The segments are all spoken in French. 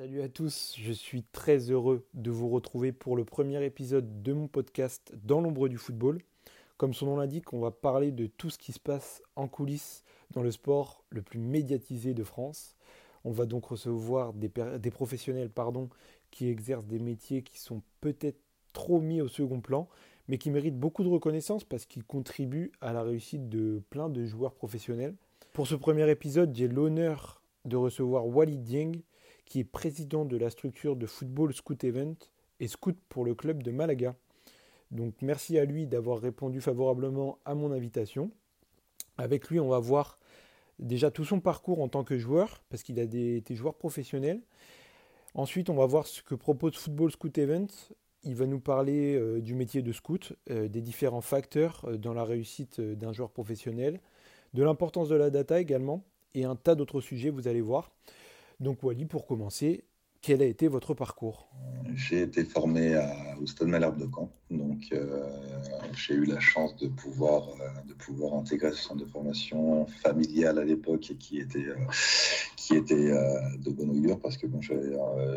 Salut à tous, je suis très heureux de vous retrouver pour le premier épisode de mon podcast Dans l'ombre du football. Comme son nom l'indique, on va parler de tout ce qui se passe en coulisses dans le sport le plus médiatisé de France. On va donc recevoir des, professionnels pardon, qui exercent des métiers qui sont peut-être trop mis au second plan, mais qui méritent beaucoup de reconnaissance parce qu'ils contribuent à la réussite de plein de joueurs professionnels. Pour ce premier épisode, j'ai l'honneur de recevoir Walid Dieng, qui est président de la structure de football Scout Event et scout pour le club de Malaga. Donc merci à lui d'avoir répondu favorablement à mon invitation. Avec lui, on va voir déjà tout son parcours en tant que joueur, parce qu'il a été joueur professionnel. Ensuite, on va voir ce que propose Football Scout Event. Il va nous parler euh, du métier de scout, euh, des différents facteurs euh, dans la réussite d'un joueur professionnel, de l'importance de la data également, et un tas d'autres sujets, vous allez voir. Donc Wally, pour commencer, quel a été votre parcours? J'ai été formé au Stade Malherbe de Caen. Donc euh, j'ai eu la chance de pouvoir, euh, de pouvoir intégrer ce centre de formation familial à l'époque et qui était, euh, qui était de bonne augure parce que bon,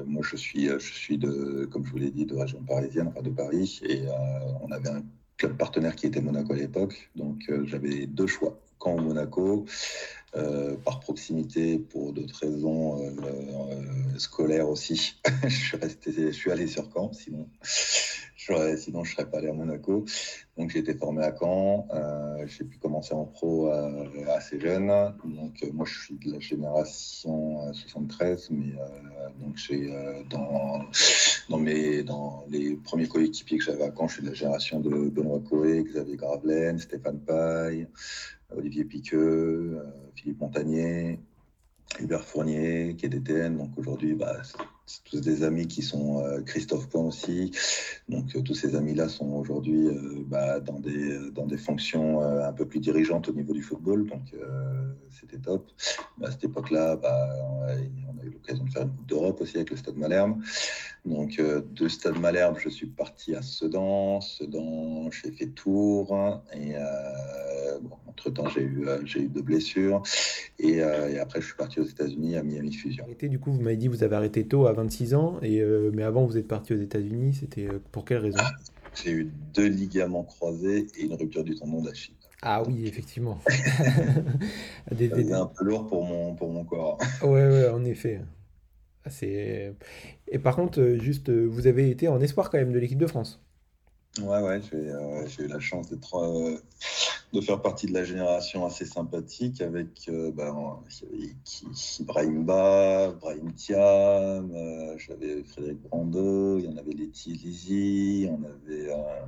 moi je suis, je suis de, comme je vous l'ai dit, de région parisienne, enfin de Paris. Et on avait un partenaire qui était Monaco à l'époque. Donc j'avais deux choix, Caen ou Monaco. Euh, par proximité pour d'autres raisons euh, euh, scolaires aussi. je suis resté, je suis allé sur Caen, sinon je sinon je serais pas allé à Monaco. Donc j'ai été formé à Caen. j'ai pu commencer en pro assez jeune. Donc moi je suis de la génération 73, mais donc j'ai dans dans mes dans les premiers coéquipiers que j'avais à Caen, je suis de la génération de Benoît Coé, Xavier Gravelaine, Stéphane Paille. Olivier Piqueux, euh, Philippe Montagnier, Hubert Fournier, qui est DTN. Donc aujourd'hui, bah, tous des amis qui sont euh, Christophe Point aussi. Donc euh, tous ces amis-là sont aujourd'hui bah, dans, des, dans des fonctions un peu plus dirigeantes au niveau du football. Donc c'était top. à cette époque-là, bah, on a eu l'occasion de faire une Coupe d'Europe aussi avec le Stade Malherbe. Donc de Stade Malherbe, je suis parti à Sedan. Sedan, j'ai fait Tours. Et entre-temps, j'ai eu, euh, j'ai eu deux blessures. Euh, et, après, je suis parti aux États-Unis à Miami Fusion. Du coup, vous m'avez dit que vous avez arrêté tôt, 26 ans. Et, euh, mais avant, vous êtes parti aux États-Unis. C'était pour quelle raison? J'ai eu deux ligaments croisés et une rupture du tendon d'Achille. Ah oui, effectivement. C'est un peu lourd pour mon, pour mon corps. ouais, ouais, en effet. Ah, c'est... Et par contre, juste, vous avez été en espoir quand même de l'équipe de France? Ouais, ouais, j'ai eu la chance d'être de faire partie de la génération assez sympathique avec euh, ben, Brahim Ba, Brahim Thiam, euh, j'avais Frédéric Brando, il y en avait Letty Lizzy, on avait, euh,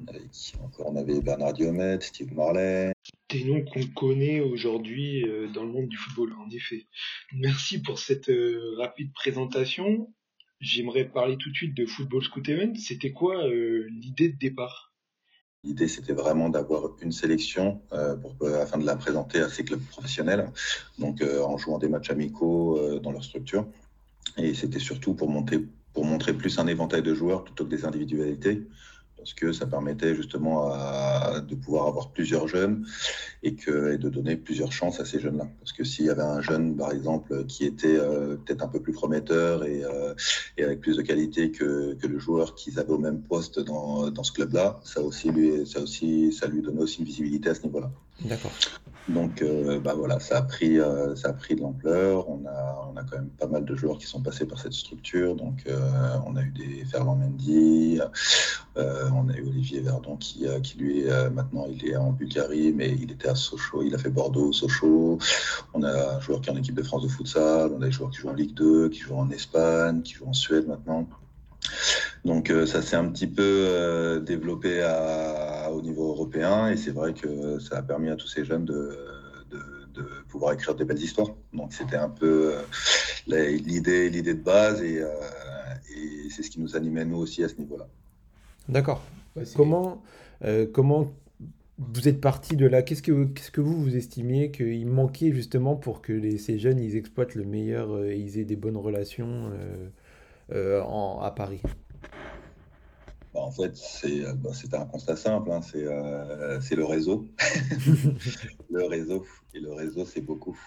on avait encore On avait Bernard Diomet, Steve Marley. Des noms qu'on connaît aujourd'hui dans le monde du football, en effet. Merci pour cette rapide présentation. J'aimerais parler tout de suite de Football Scout Event. C'était quoi l'idée de départ? L'idée, c'était vraiment d'avoir une sélection euh, pour, euh, afin de la présenter à ces clubs professionnels, donc euh, en jouant des matchs amicaux dans leur structure. Et c'était surtout pour, montrer plus un éventail de joueurs plutôt que des individualités parce que ça permettait justement de pouvoir avoir plusieurs jeunes et, que, de donner plusieurs chances à ces jeunes-là. Parce que s'il y avait un jeune, par exemple, qui était euh, peut-être un peu plus prometteur et, euh, avec plus de qualité que, le joueur qu'ils avaient au même poste dans, ce club-là, ça aussi ça ça lui donnait aussi une visibilité à ce niveau-là. D'accord. Donc, euh, bah voilà, ça a pris, euh, ça a pris de l'ampleur. On a, on a quand même pas mal de joueurs qui sont passés par cette structure. Donc, euh, on a eu des Ferland Mendy, on a eu Olivier Verdon qui, qui lui maintenant, il est en Bulgarie, mais il était à Sochaux, il a fait Bordeaux, Sochaux. On a un joueur qui est en équipe de France de futsal, on a des joueurs qui jouent en Ligue 2, qui jouent en Espagne, qui jouent en Suède maintenant. Donc ça s'est un petit peu développé à, au niveau européen et c'est vrai que ça a permis à tous ces jeunes de, de, pouvoir écrire des belles histoires. Donc c'était un peu euh, l'idée l'idée de base et, et c'est ce qui nous animait nous aussi à ce niveau-là. D'accord. comment, comment vous êtes parti de là? Qu'est-ce que, qu'est-ce que vous, vous estimiez qu'il manquait justement pour que les, ces jeunes ils exploitent le meilleur et ils aient des bonnes relations en, à Paris? Bah, en fait, c'est bah, un constat simple, hein, euh, c'est le réseau. le réseau, et le réseau, c'est beaucoup.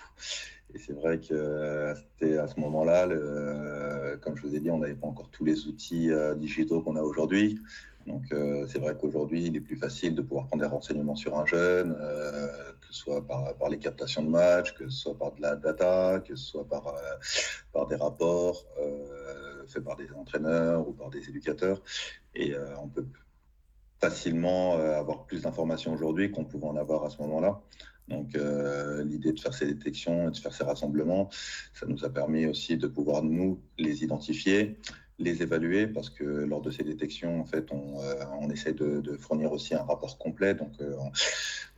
Et c'est vrai que à ce moment-là, comme je vous ai dit, on n'avait pas encore tous les outils digitaux qu'on a aujourd'hui. Donc c'est vrai qu'aujourd'hui, il est plus facile de pouvoir prendre des renseignements sur un jeune, que ce soit par, par, les captations de matchs, que ce soit par de la data, que ce soit par, par des rapports faits par des entraîneurs ou par des éducateurs. Et on peut facilement avoir plus d'informations aujourd'hui qu'on pouvait en avoir à ce moment-là. Donc euh, l'idée de faire ces détections et de faire ces rassemblements, ça nous a permis aussi de pouvoir nous les identifier, les évaluer, parce que lors de ces détections, en fait, on, euh, essaie de, fournir aussi un rapport complet. Donc euh,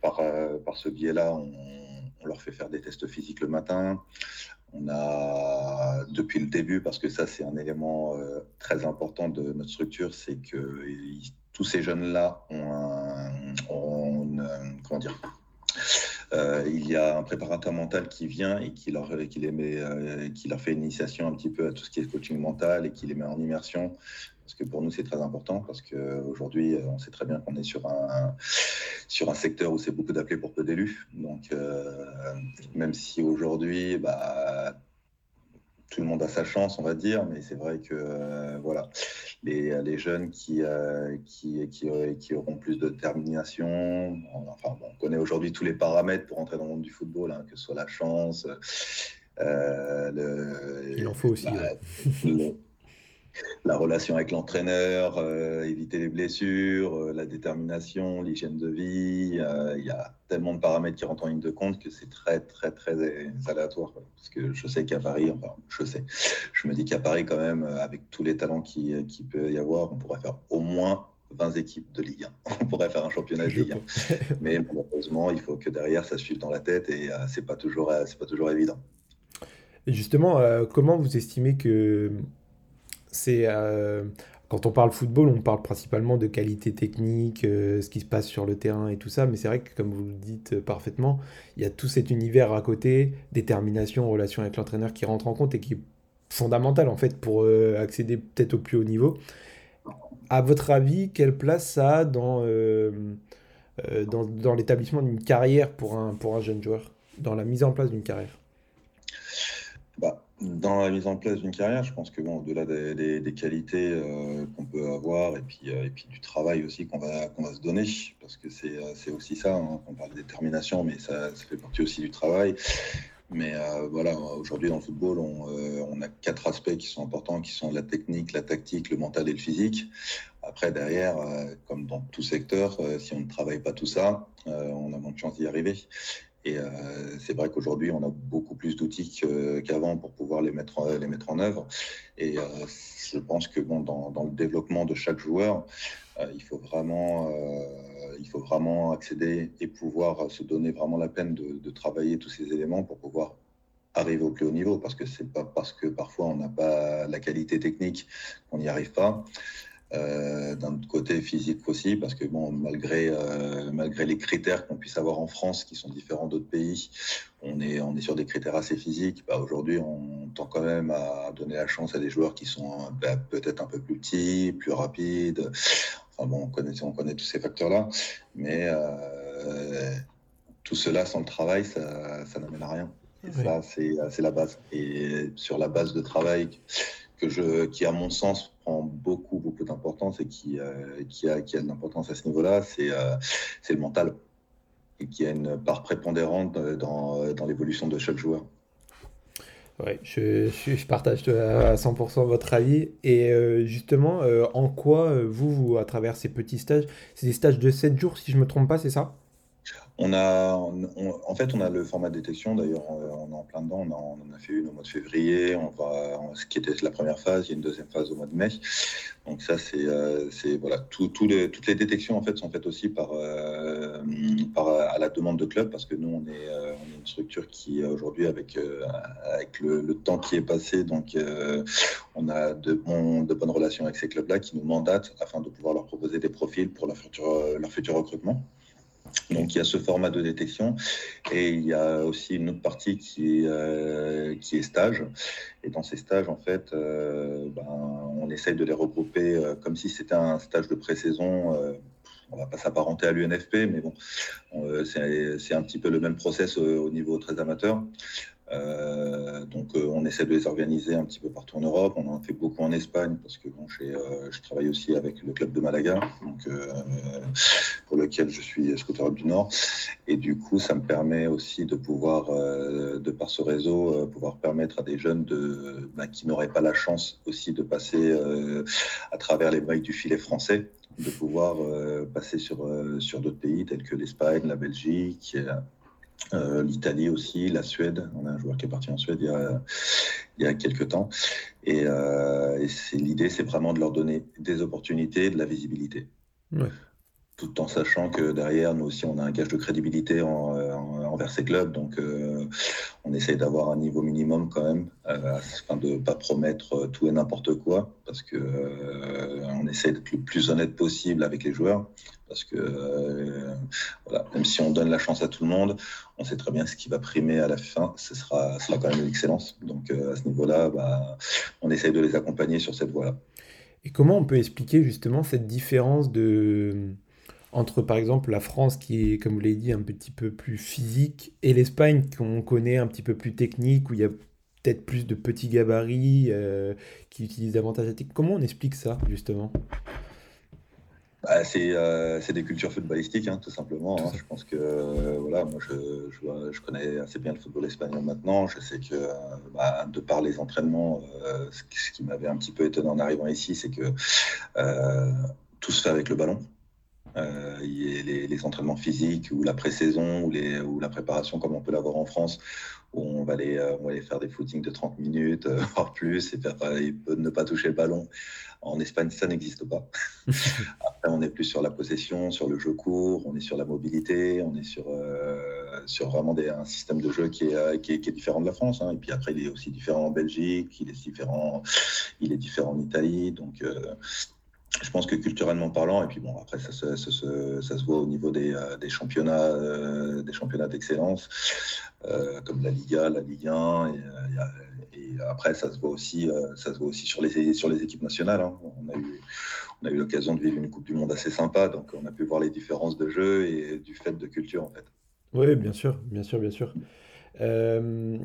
par, par ce biais-là, on, leur fait faire des tests physiques le matin. On a, depuis le début, parce que ça c'est un élément très important de notre structure, c'est que tous ces jeunes-là ont, un, ont comment dire, euh, il y a un préparateur mental qui vient et qui leur, qui les met, euh, qui leur fait une initiation un petit peu à tout ce qui est coaching mental et qui les met en immersion. Parce que pour nous, c'est très important parce qu'aujourd'hui, euh, on sait très bien qu'on est sur un, sur un secteur où c'est beaucoup d'appelés pour peu d'élus. Donc, même si aujourd'hui, bah, tout le monde a sa chance, on va dire, mais c'est vrai que euh, voilà, les, les, jeunes qui, euh, qui, qui, qui, auront plus de détermination, enfin, on connaît aujourd'hui tous les paramètres pour entrer dans le monde du football, hein, que ce soit la chance. Euh, le, Il en faut aussi. Bah, la relation avec l'entraîneur, euh, éviter les blessures, euh, la détermination, l'hygiène de vie. Euh, il y a tellement de paramètres qui rentrent en ligne de compte que c'est très, très, très aléatoire. Parce que je sais qu'à Paris, enfin, je sais, je me dis qu'à Paris, quand même, avec tous les talents qui, qui peut y avoir, on pourrait faire au moins 20 équipes de Ligue 1. On pourrait faire un championnat de Ligue 1. Mais malheureusement, il faut que derrière, ça suive dans la tête et c'est pas toujours, c'est pas toujours évident. Et justement, comment vous estimez que c'est euh, quand on parle football, on parle principalement de qualité technique, euh, ce qui se passe sur le terrain et tout ça, mais c'est vrai que comme vous le dites parfaitement, il y a tout cet univers à côté, détermination, relation avec l'entraîneur qui rentre en compte et qui est fondamental en fait pour euh, accéder peut-être au plus haut niveau. À votre avis, quelle place ça a dans, dans, dans l'établissement d'une carrière pour un, pour un jeune joueur, dans la mise en place d'une carrière? Bah, dans la mise en place d'une carrière, je pense que bon, au-delà des, des, qualités euh, qu'on peut avoir et puis, euh, et puis du travail aussi qu'on va, qu'on va se donner, parce que c'est, euh, aussi ça, hein, on parle de détermination, mais ça, ça, fait partie aussi du travail. Mais voilà, aujourd'hui dans le football, on, on, a quatre aspects qui sont importants, qui sont la technique, la tactique, le mental et le physique. Après, derrière, comme dans tout secteur, si on ne travaille pas tout ça, on a moins de chances d'y arriver. Et euh, c'est vrai qu'aujourd'hui, on a beaucoup plus d'outils qu'avant pour pouvoir les mettre, les mettre en œuvre. Et euh, je pense que bon, dans, le développement de chaque joueur, euh, il, faut vraiment, il faut vraiment accéder et pouvoir se donner vraiment la peine de, de travailler tous ces éléments pour pouvoir arriver au plus haut niveau parce que c'est pas parce que parfois on n'a pas la qualité technique qu'on n'y arrive pas. Euh, d'un côté physique aussi, parce que bon, malgré, euh, malgré les critères qu'on puisse avoir en France, qui sont différents d'autres pays, on est, on est sur des critères assez physiques. Bah, Aujourd'hui, on tend quand même à donner la chance à des joueurs qui sont bah, peut-être un peu plus petits, plus rapides. Enfin bon, on connaît, on connaît tous ces facteurs-là, mais euh, tout cela sans le travail, ça, ça n'amène à rien. Et ça, c'est la base. Et sur la base de travail que je, qui, à mon sens, beaucoup, beaucoup d'importance et qui, euh, qui, a, qui a de l'importance à ce niveau-là, c'est euh, c'est le mental. Et qui a une part prépondérante dans, dans l'évolution de chaque joueur. Oui, je, je, partage à 100% votre avis. Et euh, justement, en quoi, vous, vous, à travers ces petits stages, c'est des stages de 7 jours, si je ne me trompe pas, c'est ça? On a, en fait, on a le format de détection. D'ailleurs, on, est en plein dedans. On, en a fait une au mois de février. On va, ce qui était la première phase. Il y a une deuxième phase au mois de mai. Donc ça, c'est, euh, voilà, toutes les détections en fait sont faites aussi par, euh, par à la demande de club parce que nous, on est, euh, une structure qui aujourd'hui avec avec le, temps qui est passé, donc on a de, de bonnes relations avec ces clubs-là qui nous mandatent afin de pouvoir leur proposer des profils pour leur futur recrutement. Donc il y a ce format de détection et il y a aussi une autre partie qui est, euh, stage. Et dans ces stages, en fait, euh, ben, on essaye de les regrouper euh, comme si c'était un stage de pré-saison. on va pas s'apparenter à l'UNFP, mais bon, c'est un petit peu le même process au niveau très amateur. Euh, donc euh, on essaie de les organiser un petit peu partout en Europe. On en fait beaucoup en Espagne parce que bon, euh, je travaille aussi avec le club de Malaga, donc, pour lequel je suis scooter du Nord. Et du coup, ça me permet aussi de pouvoir, de par ce réseau, pouvoir permettre à des jeunes de, bah, qui n'auraient pas la chance aussi de passer à travers les mailles du filet français, de pouvoir passer sur, sur d'autres pays tels que l'Espagne, la Belgique, euh, L'Italie aussi, la Suède. On a un joueur qui est parti en Suède il y a, il quelques temps. Et, euh, l'idée, c'est vraiment de leur donner des opportunités, de la visibilité. Tout en sachant que derrière, nous aussi, on a un gage de crédibilité envers ces clubs. Donc, euh, on essaye d'avoir un niveau minimum quand même, afin de ne pas promettre tout et n'importe quoi, parce qu'on on essaie d'être le plus honnête possible avec les joueurs parce que euh, voilà, même si on donne la chance à tout le monde, on sait très bien ce qui va primer à la fin, ce sera, sera quand même l'excellence. Donc euh, à ce niveau-là, bah, on essaye de les accompagner sur cette voie-là. Et comment on peut expliquer justement cette différence de entre par exemple la France qui est, comme vous l'avez dit, un petit peu plus physique et l'Espagne qu'on connaît un petit peu plus technique, où il y a peut-être plus de petits gabarits euh, qui utilisent davantage la technique. Comment on explique ça justement? Bah, euh, c'est des cultures footballistiques, hein, tout simplement. Hein. Je pense que euh, voilà, moi je, je, connais assez bien le football espagnol maintenant. Je sais que bah, de par les entraînements, ce, qui m'avait un petit peu étonné en arrivant ici, c'est que tout se fait avec le ballon. Les, les, entraînements physiques ou la pré-saison ou, ou la préparation comme on peut l'avoir en France, où on va, aller, on va aller faire des footings de 30 minutes, voire plus, et faire, ne pas toucher le ballon. En Espagne, ça n'existe pas. Après, on est plus sur la possession, sur le jeu court, on est sur la mobilité, on est sur, euh, sur vraiment des, un système de jeu qui est, euh, qui est, différent de la France. Hein. Et puis après, il est aussi différent en Belgique, il est différent, il est différent en Italie. Donc, euh, je pense que culturellement parlant, et puis bon, après, ça se, voit au niveau des, des championnats des championnats d'excellence, comme la Liga, la Ligue 1. Et, après, ça se voit aussi, euh, ça se voit aussi sur les, équipes nationales. Hein. On a eu, l'occasion de vivre une Coupe du Monde assez sympa, donc on a pu voir les différences de jeu et du fait de culture en fait. Oui, bien sûr, bien sûr, bien sûr. Euh,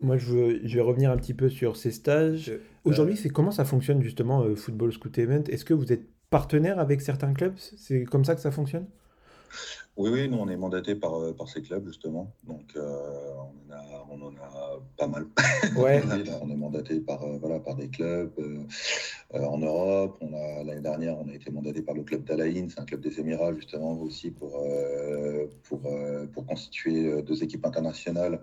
moi, je, veux, je, vais revenir un petit peu sur ces stages. Euh, Aujourd'hui, c'est comment ça fonctionne justement, Football Scout Event? Est-ce que vous êtes partenaire avec certains clubs? C'est comme ça que ça fonctionne? Oui, oui, nous on est mandaté par, euh, par ces clubs justement, donc euh, on, en a, on, en a, pas mal. Ouais. on est mandaté par, euh, voilà, par des clubs en Europe. On a l'année dernière, on a été mandaté par le club d'Alaïn, c'est un club des Émirats justement aussi pour, pour, pour constituer deux équipes internationales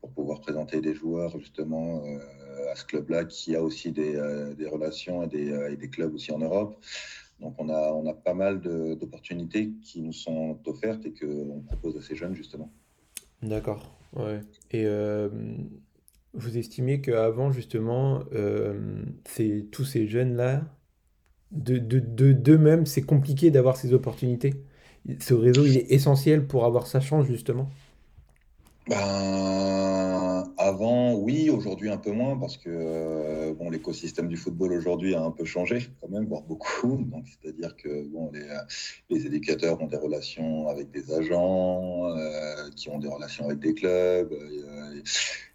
pour pouvoir présenter des joueurs justement à ce club-là qui a aussi des, des relations et des, et des clubs aussi en Europe. Donc on a, on a pas mal d'opportunités qui nous sont offertes et qu'on propose à ces jeunes justement. D'accord. Ouais. Et euh, vous estimez qu'avant justement, euh, tous ces jeunes-là, de d'eux-mêmes, de, c'est compliqué d'avoir ces opportunités? Ce réseau, il est essentiel pour avoir sa chance justement? Ben, oui, aujourd'hui un peu moins, parce que euh, bon, l'écosystème du football aujourd'hui a un peu changé quand même, voire beaucoup. Donc, c'est-à-dire que bon, les, les, éducateurs ont des relations avec des agents, euh, qui ont des relations avec des clubs. Euh,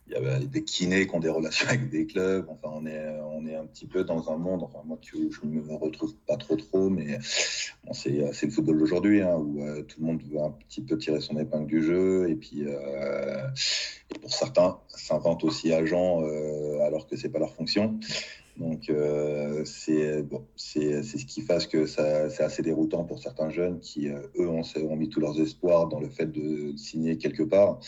il y a des kinés qui ont des relations avec des clubs. Enfin, on est, on est un petit peu dans un monde, enfin, moi, je ne me retrouve pas trop, trop, mais bon, c'est, le football d'aujourd'hui, hein, où euh, tout le monde veut un petit peu tirer son épingle du jeu. Et puis, euh, pour certains, s'inventent aussi agents euh, alors que ce n'est pas leur fonction. Donc, euh, c'est bon, c'est ce qui fait que c'est assez déroutant pour certains jeunes qui, euh, eux, ont, mis tous leurs espoirs dans le fait de signer quelque part.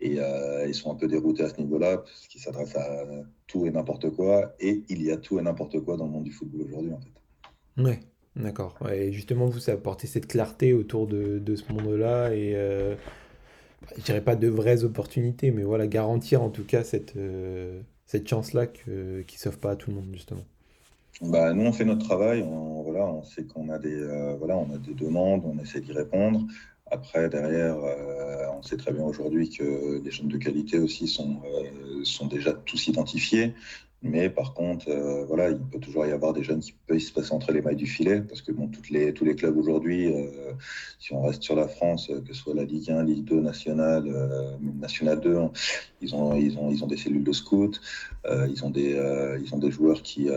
Et euh, ils sont un peu déroutés à ce niveau-là, parce qu'ils s'adressent à tout et n'importe quoi. Et il y a tout et n'importe quoi dans le monde du football aujourd'hui, en fait. Ouais, d'accord. et justement, vous, ça apporté cette clarté autour de, ce monde-là. Et je dirais pas de vraies opportunités, mais voilà, garantir en tout cas cette cette chance-là qui ne s'offre pas à tout le monde, justement bah, Nous, on fait notre travail. On, sait qu'on a, des, euh, voilà, on a des demandes, on essaie d'y répondre. Après, derrière, euh, on sait très bien aujourd'hui que les jeunes de qualité aussi sont, euh, sont déjà tous identifiés. Mais par contre, euh, voilà, il peut toujours y avoir des jeunes qui peuvent se passer entre les mailles du filet, parce que bon, les, tous les clubs aujourd'hui, euh, si on reste sur la France, euh, que ce soit la Ligue 1, Ligue 2, Nationale, Nationale 2, ils ont, ils, ont, ils ont des cellules de scouts, ils, ont des, ils ont des joueurs qui,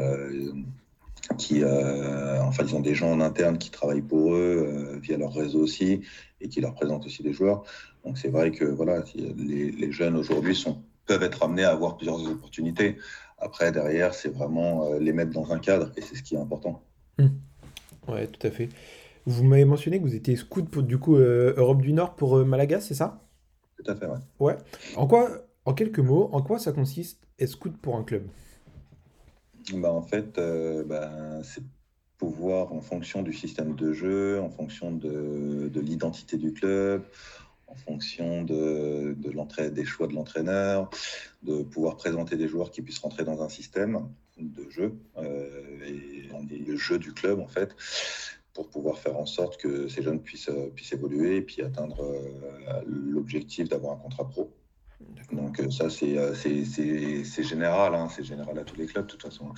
qui enfin, ils ont des gens en interne qui travaillent pour eux via leur réseau aussi et qui leur présentent aussi des joueurs. Donc c'est vrai que voilà, les, les jeunes aujourd'hui sont peuvent être amenés à avoir plusieurs opportunités. Après, derrière, c'est vraiment euh, les mettre dans un cadre et c'est ce qui est important. Oui, mmh. Ouais, tout à fait. Vous m'avez mentionné que vous étiez scout pour du coup euh, Europe du Nord pour euh, Malaga, c'est ça? Tout à fait, ouais. Ouais. En quoi, en quelques mots, en quoi ça consiste être scout pour un club? Bah, En fait, bah, c'est pouvoir, en fonction du système de jeu, en fonction de, de l'identité du club, en fonction de, de des choix de l'entraîneur, de pouvoir présenter des joueurs qui puissent rentrer dans un système de jeu euh, et, le jeu du club en fait pour pouvoir faire en sorte que ces jeunes puissent, puissent évoluer et puis atteindre euh, l'objectif d'avoir un contrat pro. Donc euh, ça c'est général, hein, c'est général à tous les clubs de toute façon.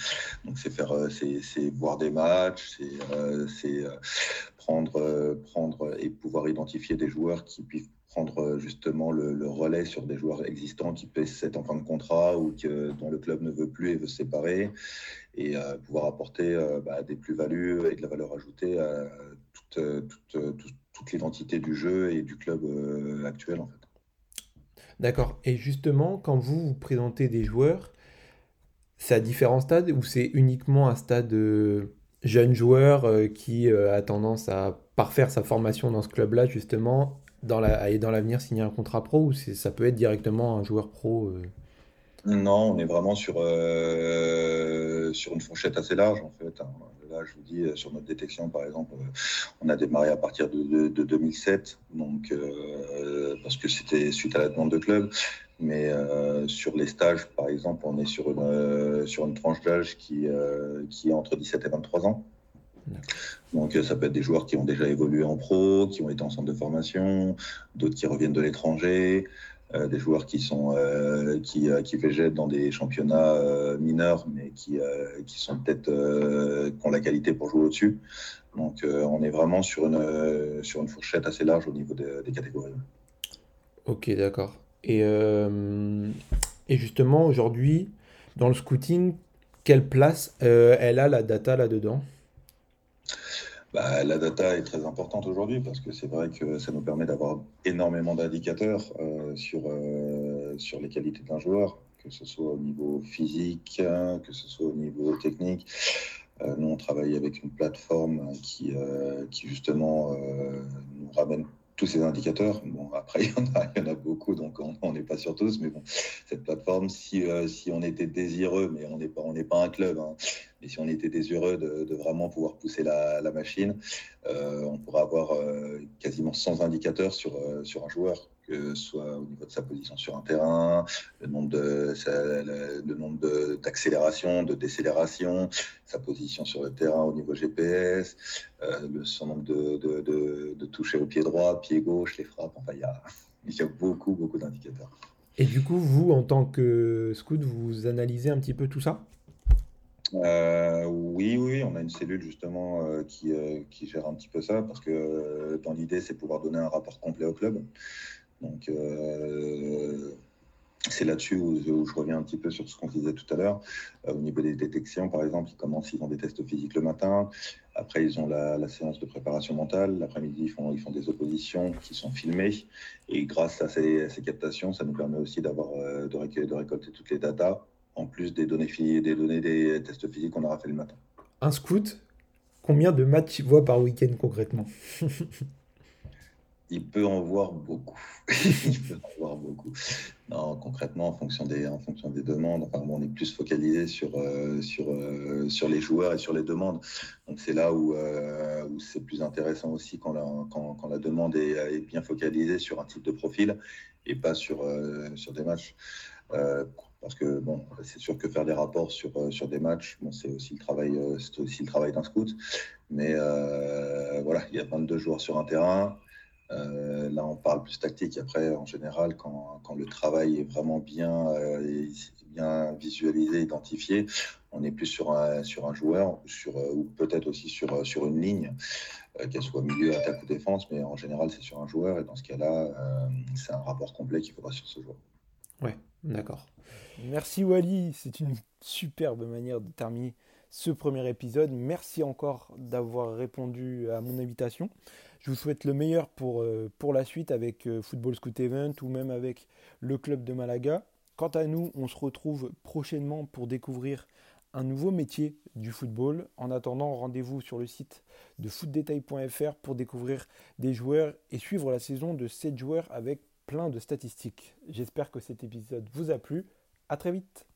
Donc c'est faire, c'est voir des matchs, c'est prendre, prendre et pouvoir identifier des joueurs qui puissent prendre euh, justement le, relais sur des joueurs existants qui peuvent être en fin de contrat ou dont le club ne veut plus et veut se séparer et euh, pouvoir apporter euh, bah, des plus-values et de la valeur ajoutée à toute, l'identité du jeu et du club actuel en fait. D'accord. Et justement, quand vous vous présentez des joueurs, c'est à différents stades ou c'est uniquement un stade jeune joueur qui a tendance à parfaire sa formation dans ce club-là justement dans la, et dans l'avenir signer un contrat pro ou ça peut être directement un joueur pro euh? Non, on est vraiment sur, euh, sur une fourchette assez large en fait. Hein. Là, je vous dis, euh, sur notre détection, par exemple, on a démarré à partir de, de, 2007, donc, parce que c'était suite à la demande de club. Mais sur les stages, par exemple, on est sur une, sur une tranche d'âge qui, qui est entre 17 et 23 ans. Donc ça peut être des joueurs qui ont déjà évolué en pro, qui ont été en centre de formation, d'autres qui reviennent de l'étranger, euh, des joueurs qui sont euh, qui, euh, qui végètent dans des championnats mineurs, mais qui, qui sont peut-être ont la qualité pour jouer au-dessus. Donc on est vraiment sur une sur une fourchette assez large au niveau des catégories. Ok, d'accord. Et, et justement aujourd'hui dans le scouting, quelle place elle a la data là-dedans? Bah, la data est très importante aujourd'hui parce que c'est vrai que ça nous permet d'avoir énormément d'indicateurs euh, sur, euh, sur les qualités d'un joueur, que ce soit au niveau physique, que ce soit au niveau technique. Euh, nous, on travaille avec une plateforme qui, qui justement nous ramène tous ces indicateurs. Bon, après, il y, en a, beaucoup, donc on n'est pas sur tous. Mais bon, cette plateforme, si, euh, on était désireux, mais on n'est pas, on pas un club, hein, mais si on était désireux de, vraiment pouvoir pousser la, machine, on pourrait avoir euh, quasiment 100 indicateurs sur, sur un joueur que ce soit au niveau de sa position sur un terrain, le nombre de, d'accélération, de, décélération, sa position sur le terrain au niveau GPS, euh, le, son nombre de, de, de, toucher au pied droit, pied gauche, les frappes. Enfin, il y a, il y a beaucoup, beaucoup d'indicateurs. Et du coup, vous, en tant que scout, vous analysez un petit peu tout ça? Euh, oui, oui, on a une cellule justement euh, qui, qui, gère un petit peu ça parce que dans l'idée, c'est pouvoir donner un rapport complet au club. Donc, euh, c'est là-dessus où, je reviens un petit peu sur ce qu'on disait tout à l'heure. Euh, au niveau des détections, par exemple, ils commencent, ils ont des tests physiques le matin. Après, ils ont la, séance de préparation mentale. L'après-midi, ils font, ils font des oppositions qui sont filmées. Et grâce à ces, captations, ça nous permet aussi d'avoir, euh, de, de, récolter toutes les datas, en plus des données, des données des tests physiques qu'on aura fait le matin. Un scout, combien de matchs il voit par week-end concrètement? Il peut en voir beaucoup. il peut en voir beaucoup. Non, concrètement, en fonction des, en fonction des demandes, enfin, on est plus focalisé sur, euh, sur, euh, sur les joueurs et sur les demandes. Donc c'est là où, euh, où c'est plus intéressant aussi quand la, quand, quand la demande est, est, bien focalisée sur un type de profil et pas sur, sur des matchs. Parce que bon, c'est sûr que faire des rapports sur, sur des matchs, bon, c'est aussi le travail, le travail d'un scout. Mais voilà, il y a 22 joueurs sur un terrain. là, on parle plus tactique. Après, en général, quand, le travail est vraiment bien, bien visualisé, identifié, on est plus sur un, sur un joueur sur, ou peut-être aussi sur, sur une ligne, qu'elle soit milieu, attaque ou défense, mais en général, c'est sur un joueur. Et dans ce cas-là, c'est un rapport complet qu'il faudra sur ce joueur. Ouais, d'accord. Merci Wally, c'est une superbe manière de terminer ce premier épisode. Merci encore d'avoir répondu à mon invitation. Je vous souhaite le meilleur pour, euh, pour la suite avec euh, Football Scout Event ou même avec le club de Malaga. Quant à nous, on se retrouve prochainement pour découvrir un nouveau métier du football. En attendant, rendez-vous sur le site de footdetail.fr pour découvrir des joueurs et suivre la saison de 7 joueurs avec plein de statistiques. J'espère que cet épisode vous a plu. À très vite